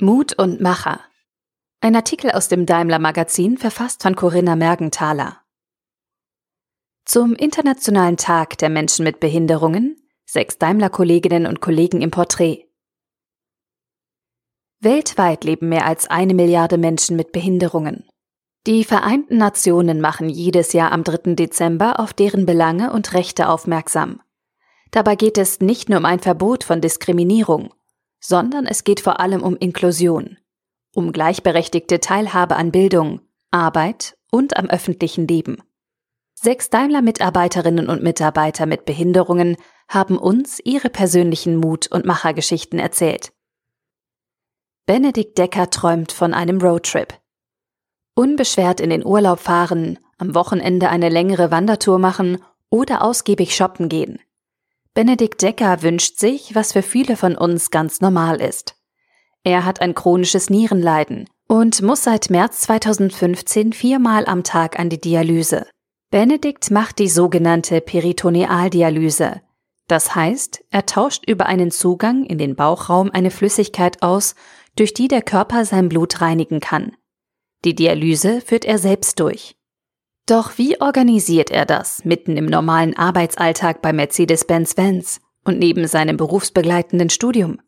Mut und Macher. Ein Artikel aus dem Daimler Magazin, verfasst von Corinna Mergenthaler. Zum Internationalen Tag der Menschen mit Behinderungen, sechs Daimler-Kolleginnen und Kollegen im Porträt. Weltweit leben mehr als eine Milliarde Menschen mit Behinderungen. Die Vereinten Nationen machen jedes Jahr am 3. Dezember auf deren Belange und Rechte aufmerksam. Dabei geht es nicht nur um ein Verbot von Diskriminierung, sondern es geht vor allem um Inklusion, um gleichberechtigte Teilhabe an Bildung, Arbeit und am öffentlichen Leben. Sechs Daimler-Mitarbeiterinnen und Mitarbeiter mit Behinderungen haben uns ihre persönlichen Mut- und Machergeschichten erzählt. Benedikt Decker träumt von einem Roadtrip. Unbeschwert in den Urlaub fahren, am Wochenende eine längere Wandertour machen oder ausgiebig shoppen gehen. Benedikt Decker wünscht sich, was für viele von uns ganz normal ist. Er hat ein chronisches Nierenleiden und muss seit März 2015 viermal am Tag an die Dialyse. Benedikt macht die sogenannte Peritonealdialyse. Das heißt, er tauscht über einen Zugang in den Bauchraum eine Flüssigkeit aus, durch die der Körper sein Blut reinigen kann. Die Dialyse führt er selbst durch. Doch wie organisiert er das mitten im normalen Arbeitsalltag bei Mercedes-Benz-Benz und neben seinem berufsbegleitenden Studium?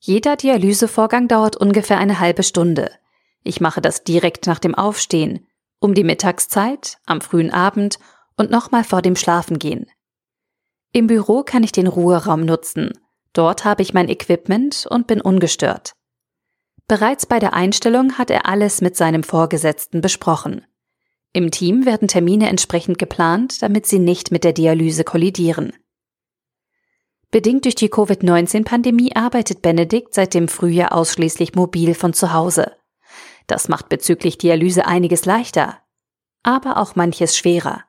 Jeder Dialysevorgang dauert ungefähr eine halbe Stunde. Ich mache das direkt nach dem Aufstehen, um die Mittagszeit, am frühen Abend und nochmal vor dem Schlafengehen. Im Büro kann ich den Ruheraum nutzen. Dort habe ich mein Equipment und bin ungestört. Bereits bei der Einstellung hat er alles mit seinem Vorgesetzten besprochen. Im Team werden Termine entsprechend geplant, damit sie nicht mit der Dialyse kollidieren. Bedingt durch die Covid-19-Pandemie arbeitet Benedikt seit dem Frühjahr ausschließlich mobil von zu Hause. Das macht bezüglich Dialyse einiges leichter, aber auch manches schwerer.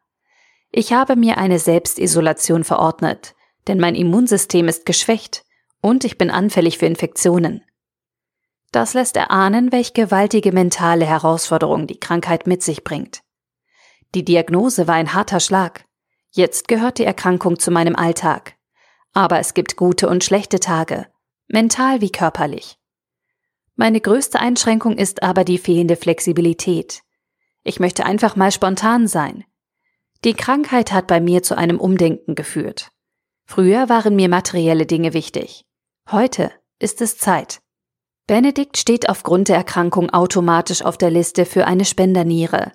Ich habe mir eine Selbstisolation verordnet, denn mein Immunsystem ist geschwächt und ich bin anfällig für Infektionen. Das lässt erahnen, welch gewaltige mentale Herausforderung die Krankheit mit sich bringt. Die Diagnose war ein harter Schlag. Jetzt gehört die Erkrankung zu meinem Alltag. Aber es gibt gute und schlechte Tage, mental wie körperlich. Meine größte Einschränkung ist aber die fehlende Flexibilität. Ich möchte einfach mal spontan sein. Die Krankheit hat bei mir zu einem Umdenken geführt. Früher waren mir materielle Dinge wichtig. Heute ist es Zeit. Benedikt steht aufgrund der Erkrankung automatisch auf der Liste für eine Spenderniere.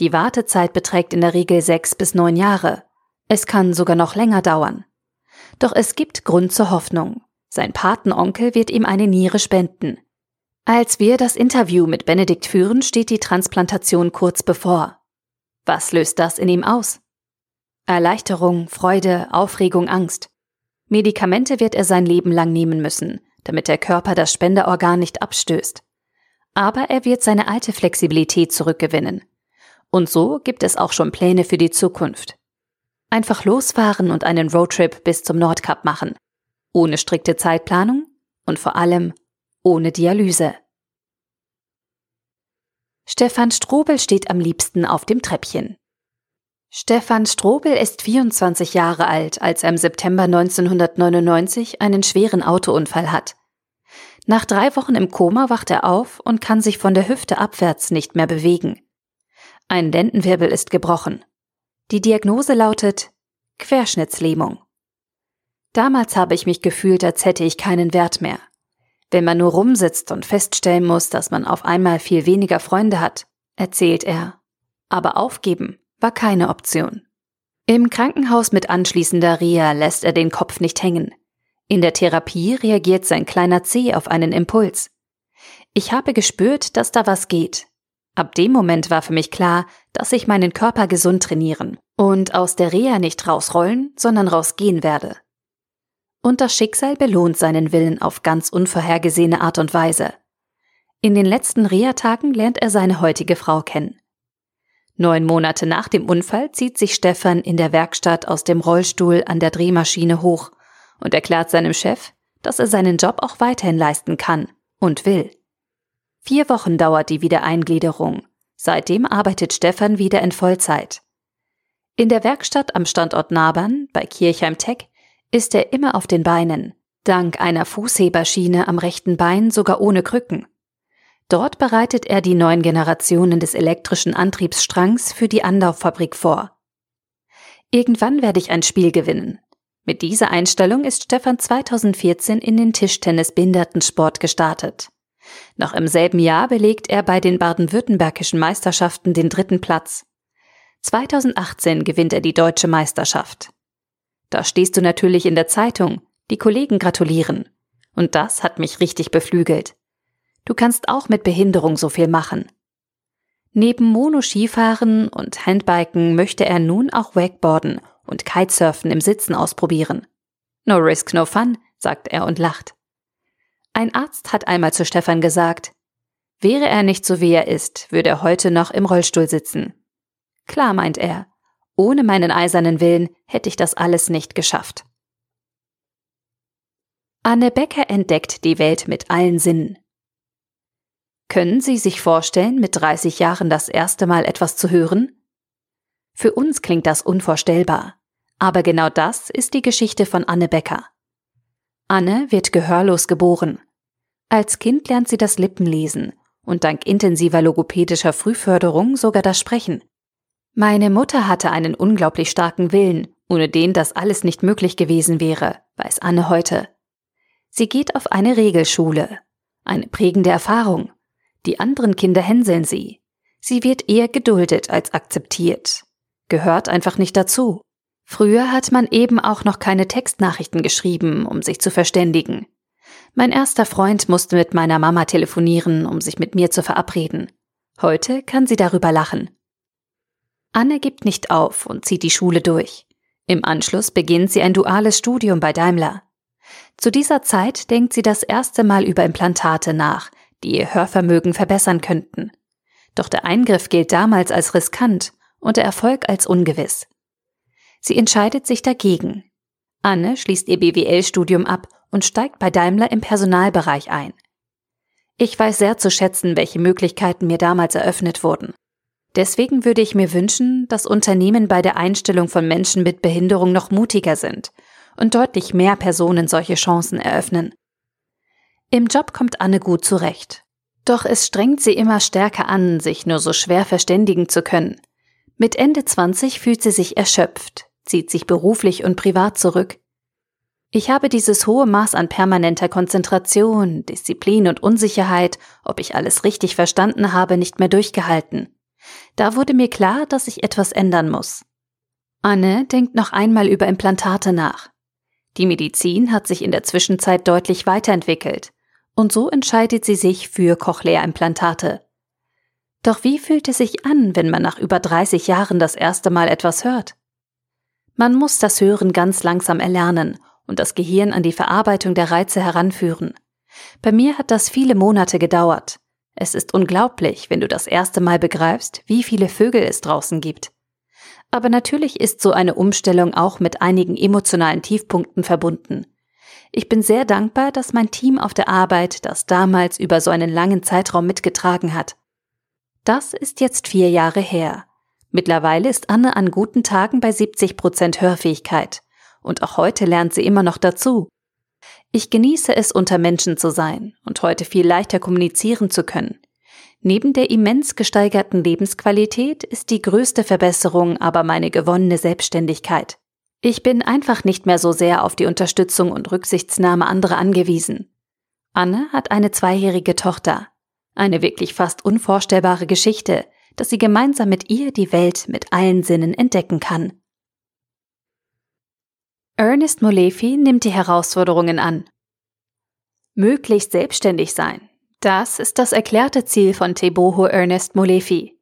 Die Wartezeit beträgt in der Regel sechs bis neun Jahre. Es kann sogar noch länger dauern. Doch es gibt Grund zur Hoffnung. Sein Patenonkel wird ihm eine Niere spenden. Als wir das Interview mit Benedikt führen, steht die Transplantation kurz bevor. Was löst das in ihm aus? Erleichterung, Freude, Aufregung, Angst. Medikamente wird er sein Leben lang nehmen müssen, damit der Körper das Spenderorgan nicht abstößt. Aber er wird seine alte Flexibilität zurückgewinnen. Und so gibt es auch schon Pläne für die Zukunft. Einfach losfahren und einen Roadtrip bis zum Nordkap machen. Ohne strikte Zeitplanung und vor allem ohne Dialyse. Stefan Strobel steht am liebsten auf dem Treppchen. Stefan Strobel ist 24 Jahre alt, als er im September 1999 einen schweren Autounfall hat. Nach drei Wochen im Koma wacht er auf und kann sich von der Hüfte abwärts nicht mehr bewegen. Ein Lendenwirbel ist gebrochen. Die Diagnose lautet Querschnittslähmung. Damals habe ich mich gefühlt, als hätte ich keinen Wert mehr. Wenn man nur rumsitzt und feststellen muss, dass man auf einmal viel weniger Freunde hat, erzählt er. Aber aufgeben war keine Option. Im Krankenhaus mit anschließender Reha lässt er den Kopf nicht hängen. In der Therapie reagiert sein kleiner Zeh auf einen Impuls. Ich habe gespürt, dass da was geht. Ab dem Moment war für mich klar, dass ich meinen Körper gesund trainieren und aus der Reha nicht rausrollen, sondern rausgehen werde. Und das Schicksal belohnt seinen Willen auf ganz unvorhergesehene Art und Weise. In den letzten Reha-Tagen lernt er seine heutige Frau kennen. Neun Monate nach dem Unfall zieht sich Stefan in der Werkstatt aus dem Rollstuhl an der Drehmaschine hoch und erklärt seinem Chef, dass er seinen Job auch weiterhin leisten kann und will. Vier Wochen dauert die Wiedereingliederung. Seitdem arbeitet Stefan wieder in Vollzeit. In der Werkstatt am Standort Nabern bei Kirchheim Tech ist er immer auf den Beinen, Dank einer Fußheberschiene am rechten Bein sogar ohne Krücken. Dort bereitet er die neuen Generationen des elektrischen Antriebsstrangs für die Anlauffabrik vor. Irgendwann werde ich ein Spiel gewinnen. Mit dieser Einstellung ist Stefan 2014 in den Tischtennis-Behindertensport gestartet. Noch im selben Jahr belegt er bei den baden-württembergischen Meisterschaften den dritten Platz. 2018 gewinnt er die deutsche Meisterschaft. Da stehst du natürlich in der Zeitung, die Kollegen gratulieren. Und das hat mich richtig beflügelt. Du kannst auch mit Behinderung so viel machen. Neben Monoskifahren und Handbiken möchte er nun auch Wakeboarden und Kitesurfen im Sitzen ausprobieren. No risk, no fun, sagt er und lacht. Ein Arzt hat einmal zu Stefan gesagt, wäre er nicht so wie er ist, würde er heute noch im Rollstuhl sitzen. Klar, meint er, ohne meinen eisernen Willen hätte ich das alles nicht geschafft. Anne Becker entdeckt die Welt mit allen Sinnen. Können Sie sich vorstellen, mit 30 Jahren das erste Mal etwas zu hören? Für uns klingt das unvorstellbar. Aber genau das ist die Geschichte von Anne Becker. Anne wird gehörlos geboren. Als Kind lernt sie das Lippenlesen und dank intensiver logopädischer Frühförderung sogar das Sprechen. Meine Mutter hatte einen unglaublich starken Willen, ohne den das alles nicht möglich gewesen wäre, weiß Anne heute. Sie geht auf eine Regelschule. Eine prägende Erfahrung. Die anderen Kinder hänseln sie. Sie wird eher geduldet als akzeptiert. Gehört einfach nicht dazu. Früher hat man eben auch noch keine Textnachrichten geschrieben, um sich zu verständigen. Mein erster Freund musste mit meiner Mama telefonieren, um sich mit mir zu verabreden. Heute kann sie darüber lachen. Anne gibt nicht auf und zieht die Schule durch. Im Anschluss beginnt sie ein duales Studium bei Daimler. Zu dieser Zeit denkt sie das erste Mal über Implantate nach, die ihr Hörvermögen verbessern könnten. Doch der Eingriff gilt damals als riskant und der Erfolg als ungewiss. Sie entscheidet sich dagegen. Anne schließt ihr BWL-Studium ab und steigt bei Daimler im Personalbereich ein. Ich weiß sehr zu schätzen, welche Möglichkeiten mir damals eröffnet wurden. Deswegen würde ich mir wünschen, dass Unternehmen bei der Einstellung von Menschen mit Behinderung noch mutiger sind und deutlich mehr Personen solche Chancen eröffnen. Im Job kommt Anne gut zurecht. Doch es strengt sie immer stärker an, sich nur so schwer verständigen zu können. Mit Ende 20 fühlt sie sich erschöpft, zieht sich beruflich und privat zurück. Ich habe dieses hohe Maß an permanenter Konzentration, Disziplin und Unsicherheit, ob ich alles richtig verstanden habe, nicht mehr durchgehalten. Da wurde mir klar, dass ich etwas ändern muss. Anne denkt noch einmal über Implantate nach. Die Medizin hat sich in der Zwischenzeit deutlich weiterentwickelt und so entscheidet sie sich für Cochlea-Implantate. Doch wie fühlt es sich an, wenn man nach über 30 Jahren das erste Mal etwas hört? Man muss das Hören ganz langsam erlernen und das Gehirn an die Verarbeitung der Reize heranführen. Bei mir hat das viele Monate gedauert. Es ist unglaublich, wenn du das erste Mal begreifst, wie viele Vögel es draußen gibt. Aber natürlich ist so eine Umstellung auch mit einigen emotionalen Tiefpunkten verbunden. Ich bin sehr dankbar, dass mein Team auf der Arbeit das damals über so einen langen Zeitraum mitgetragen hat. Das ist jetzt vier Jahre her. Mittlerweile ist Anne an guten Tagen bei 70 Prozent Hörfähigkeit. Und auch heute lernt sie immer noch dazu. Ich genieße es, unter Menschen zu sein und heute viel leichter kommunizieren zu können. Neben der immens gesteigerten Lebensqualität ist die größte Verbesserung aber meine gewonnene Selbstständigkeit. Ich bin einfach nicht mehr so sehr auf die Unterstützung und Rücksichtsnahme anderer angewiesen. Anne hat eine zweijährige Tochter. Eine wirklich fast unvorstellbare Geschichte, dass sie gemeinsam mit ihr die Welt mit allen Sinnen entdecken kann. Ernest Molefi nimmt die Herausforderungen an. Möglichst selbstständig sein. Das ist das erklärte Ziel von Teboho Ernest Molefi.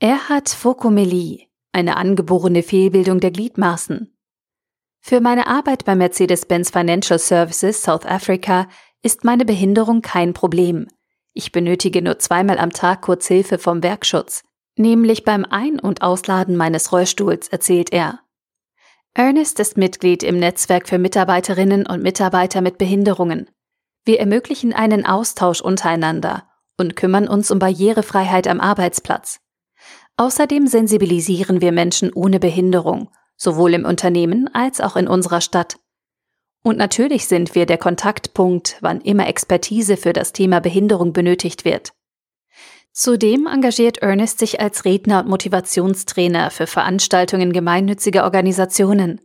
Er hat Fokomelie, eine angeborene Fehlbildung der Gliedmaßen. Für meine Arbeit bei Mercedes-Benz Financial Services South Africa ist meine Behinderung kein Problem. Ich benötige nur zweimal am Tag kurz Hilfe vom Werkschutz, nämlich beim Ein- und Ausladen meines Rollstuhls, erzählt er. Ernest ist Mitglied im Netzwerk für Mitarbeiterinnen und Mitarbeiter mit Behinderungen. Wir ermöglichen einen Austausch untereinander und kümmern uns um Barrierefreiheit am Arbeitsplatz. Außerdem sensibilisieren wir Menschen ohne Behinderung, sowohl im Unternehmen als auch in unserer Stadt. Und natürlich sind wir der Kontaktpunkt, wann immer Expertise für das Thema Behinderung benötigt wird. Zudem engagiert Ernest sich als Redner und Motivationstrainer für Veranstaltungen gemeinnütziger Organisationen.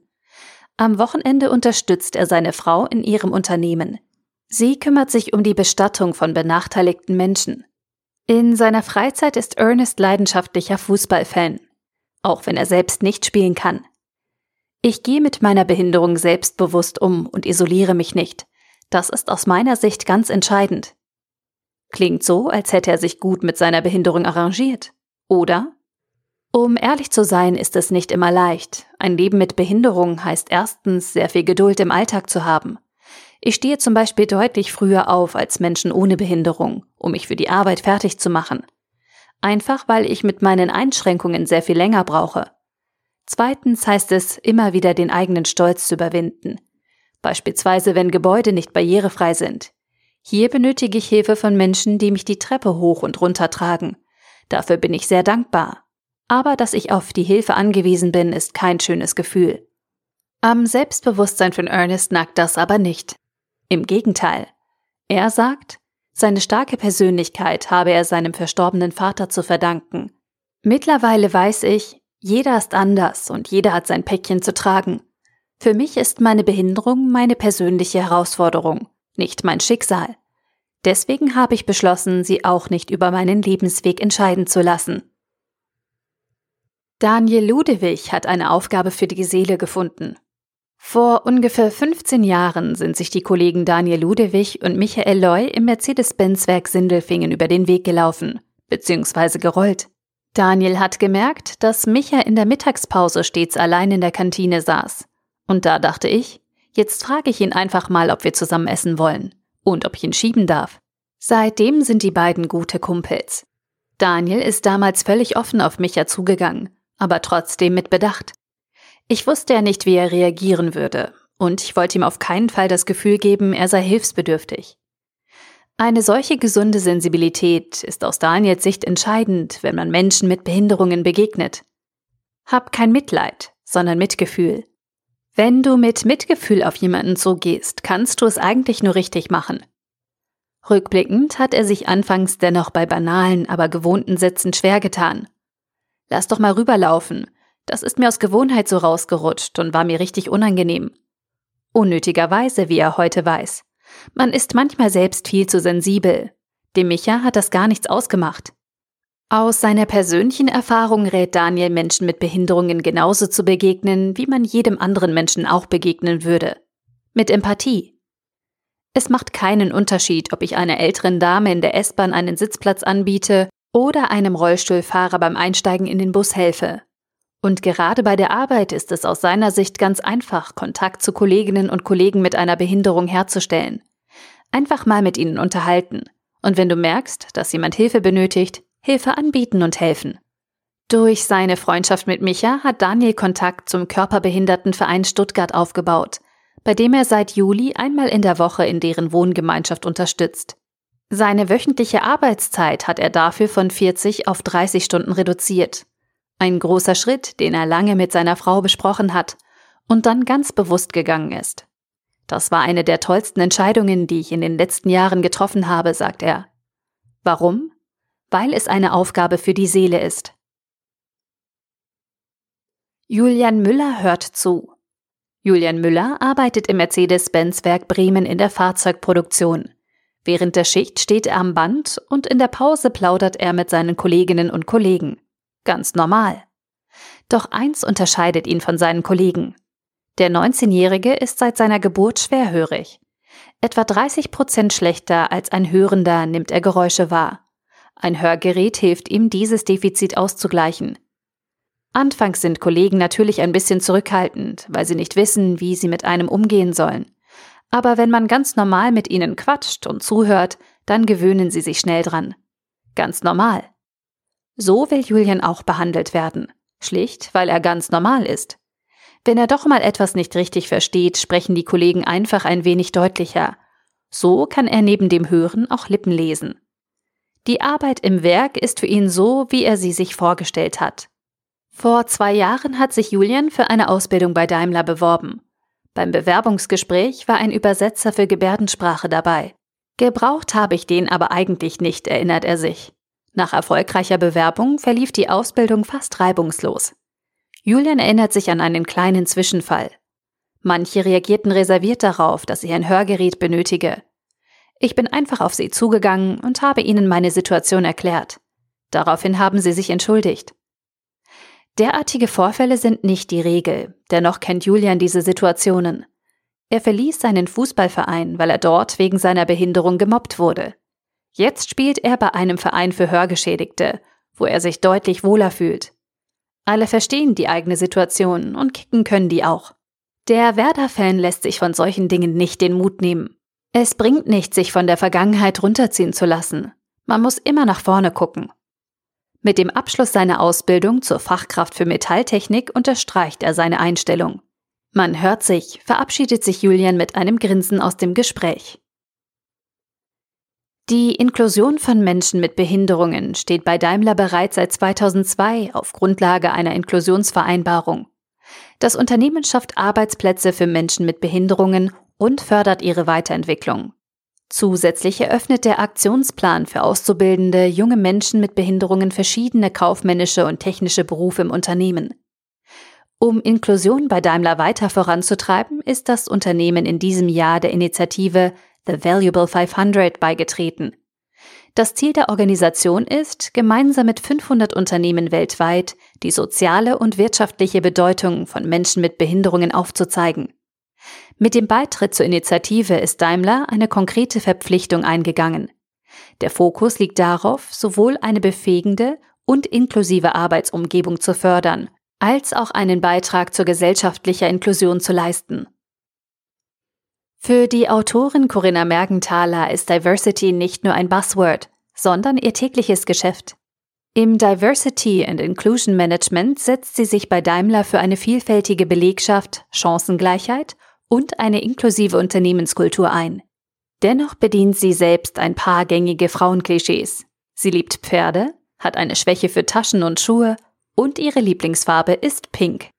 Am Wochenende unterstützt er seine Frau in ihrem Unternehmen. Sie kümmert sich um die Bestattung von benachteiligten Menschen. In seiner Freizeit ist Ernest leidenschaftlicher Fußballfan, auch wenn er selbst nicht spielen kann. Ich gehe mit meiner Behinderung selbstbewusst um und isoliere mich nicht. Das ist aus meiner Sicht ganz entscheidend. Klingt so, als hätte er sich gut mit seiner Behinderung arrangiert. Oder? Um ehrlich zu sein, ist es nicht immer leicht. Ein Leben mit Behinderung heißt erstens, sehr viel Geduld im Alltag zu haben. Ich stehe zum Beispiel deutlich früher auf als Menschen ohne Behinderung, um mich für die Arbeit fertig zu machen. Einfach weil ich mit meinen Einschränkungen sehr viel länger brauche. Zweitens heißt es, immer wieder den eigenen Stolz zu überwinden. Beispielsweise, wenn Gebäude nicht barrierefrei sind. Hier benötige ich Hilfe von Menschen, die mich die Treppe hoch und runter tragen. Dafür bin ich sehr dankbar. Aber dass ich auf die Hilfe angewiesen bin, ist kein schönes Gefühl. Am Selbstbewusstsein von Ernest nagt das aber nicht. Im Gegenteil. Er sagt, seine starke Persönlichkeit habe er seinem verstorbenen Vater zu verdanken. Mittlerweile weiß ich, jeder ist anders und jeder hat sein Päckchen zu tragen. Für mich ist meine Behinderung meine persönliche Herausforderung, nicht mein Schicksal. Deswegen habe ich beschlossen, sie auch nicht über meinen Lebensweg entscheiden zu lassen. Daniel Ludewig hat eine Aufgabe für die Seele gefunden. Vor ungefähr 15 Jahren sind sich die Kollegen Daniel Ludewig und Michael Loy im Mercedes-Benz-Werk Sindelfingen über den Weg gelaufen, bzw. gerollt. Daniel hat gemerkt, dass Micha in der Mittagspause stets allein in der Kantine saß. Und da dachte ich, jetzt frage ich ihn einfach mal, ob wir zusammen essen wollen und ob ich ihn schieben darf. Seitdem sind die beiden gute Kumpels. Daniel ist damals völlig offen auf Micha zugegangen, aber trotzdem mit Bedacht. Ich wusste ja nicht, wie er reagieren würde, und ich wollte ihm auf keinen Fall das Gefühl geben, er sei hilfsbedürftig. Eine solche gesunde Sensibilität ist aus Daniels Sicht entscheidend, wenn man Menschen mit Behinderungen begegnet. Hab kein Mitleid, sondern Mitgefühl. Wenn du mit Mitgefühl auf jemanden zugehst, kannst du es eigentlich nur richtig machen. Rückblickend hat er sich anfangs dennoch bei banalen, aber gewohnten Sätzen schwer getan. Lass doch mal rüberlaufen, das ist mir aus Gewohnheit so rausgerutscht und war mir richtig unangenehm. Unnötigerweise, wie er heute weiß. Man ist manchmal selbst viel zu sensibel. Dem Micha hat das gar nichts ausgemacht. Aus seiner persönlichen Erfahrung rät Daniel Menschen mit Behinderungen genauso zu begegnen, wie man jedem anderen Menschen auch begegnen würde. Mit Empathie. Es macht keinen Unterschied, ob ich einer älteren Dame in der S-Bahn einen Sitzplatz anbiete oder einem Rollstuhlfahrer beim Einsteigen in den Bus helfe. Und gerade bei der Arbeit ist es aus seiner Sicht ganz einfach, Kontakt zu Kolleginnen und Kollegen mit einer Behinderung herzustellen. Einfach mal mit ihnen unterhalten. Und wenn du merkst, dass jemand Hilfe benötigt, Hilfe anbieten und helfen. Durch seine Freundschaft mit Micha hat Daniel Kontakt zum Körperbehindertenverein Stuttgart aufgebaut, bei dem er seit Juli einmal in der Woche in deren Wohngemeinschaft unterstützt. Seine wöchentliche Arbeitszeit hat er dafür von 40 auf 30 Stunden reduziert ein großer Schritt, den er lange mit seiner Frau besprochen hat und dann ganz bewusst gegangen ist. Das war eine der tollsten Entscheidungen, die ich in den letzten Jahren getroffen habe, sagt er. Warum? Weil es eine Aufgabe für die Seele ist. Julian Müller hört zu. Julian Müller arbeitet im Mercedes-Benz-Werk Bremen in der Fahrzeugproduktion. Während der Schicht steht er am Band und in der Pause plaudert er mit seinen Kolleginnen und Kollegen. Ganz normal. Doch eins unterscheidet ihn von seinen Kollegen. Der 19-Jährige ist seit seiner Geburt schwerhörig. Etwa 30 Prozent schlechter als ein Hörender nimmt er Geräusche wahr. Ein Hörgerät hilft ihm, dieses Defizit auszugleichen. Anfangs sind Kollegen natürlich ein bisschen zurückhaltend, weil sie nicht wissen, wie sie mit einem umgehen sollen. Aber wenn man ganz normal mit ihnen quatscht und zuhört, dann gewöhnen sie sich schnell dran. Ganz normal. So will Julian auch behandelt werden. Schlicht, weil er ganz normal ist. Wenn er doch mal etwas nicht richtig versteht, sprechen die Kollegen einfach ein wenig deutlicher. So kann er neben dem Hören auch Lippen lesen. Die Arbeit im Werk ist für ihn so, wie er sie sich vorgestellt hat. Vor zwei Jahren hat sich Julian für eine Ausbildung bei Daimler beworben. Beim Bewerbungsgespräch war ein Übersetzer für Gebärdensprache dabei. Gebraucht habe ich den aber eigentlich nicht, erinnert er sich. Nach erfolgreicher Bewerbung verlief die Ausbildung fast reibungslos. Julian erinnert sich an einen kleinen Zwischenfall. Manche reagierten reserviert darauf, dass ich ein Hörgerät benötige. Ich bin einfach auf sie zugegangen und habe ihnen meine Situation erklärt. Daraufhin haben sie sich entschuldigt. Derartige Vorfälle sind nicht die Regel, dennoch kennt Julian diese Situationen. Er verließ seinen Fußballverein, weil er dort wegen seiner Behinderung gemobbt wurde. Jetzt spielt er bei einem Verein für Hörgeschädigte, wo er sich deutlich wohler fühlt. Alle verstehen die eigene Situation und kicken können die auch. Der Werder-Fan lässt sich von solchen Dingen nicht den Mut nehmen. Es bringt nicht, sich von der Vergangenheit runterziehen zu lassen. Man muss immer nach vorne gucken. Mit dem Abschluss seiner Ausbildung zur Fachkraft für Metalltechnik unterstreicht er seine Einstellung. Man hört sich, verabschiedet sich Julian mit einem Grinsen aus dem Gespräch. Die Inklusion von Menschen mit Behinderungen steht bei Daimler bereits seit 2002 auf Grundlage einer Inklusionsvereinbarung. Das Unternehmen schafft Arbeitsplätze für Menschen mit Behinderungen und fördert ihre Weiterentwicklung. Zusätzlich eröffnet der Aktionsplan für auszubildende junge Menschen mit Behinderungen verschiedene kaufmännische und technische Berufe im Unternehmen. Um Inklusion bei Daimler weiter voranzutreiben, ist das Unternehmen in diesem Jahr der Initiative The Valuable 500 beigetreten. Das Ziel der Organisation ist, gemeinsam mit 500 Unternehmen weltweit die soziale und wirtschaftliche Bedeutung von Menschen mit Behinderungen aufzuzeigen. Mit dem Beitritt zur Initiative ist Daimler eine konkrete Verpflichtung eingegangen. Der Fokus liegt darauf, sowohl eine befähigende und inklusive Arbeitsumgebung zu fördern, als auch einen Beitrag zur gesellschaftlicher Inklusion zu leisten. Für die Autorin Corinna Mergenthaler ist Diversity nicht nur ein Buzzword, sondern ihr tägliches Geschäft. Im Diversity and Inclusion Management setzt sie sich bei Daimler für eine vielfältige Belegschaft, Chancengleichheit und eine inklusive Unternehmenskultur ein. Dennoch bedient sie selbst ein paar gängige Frauenklischees. Sie liebt Pferde, hat eine Schwäche für Taschen und Schuhe und ihre Lieblingsfarbe ist Pink.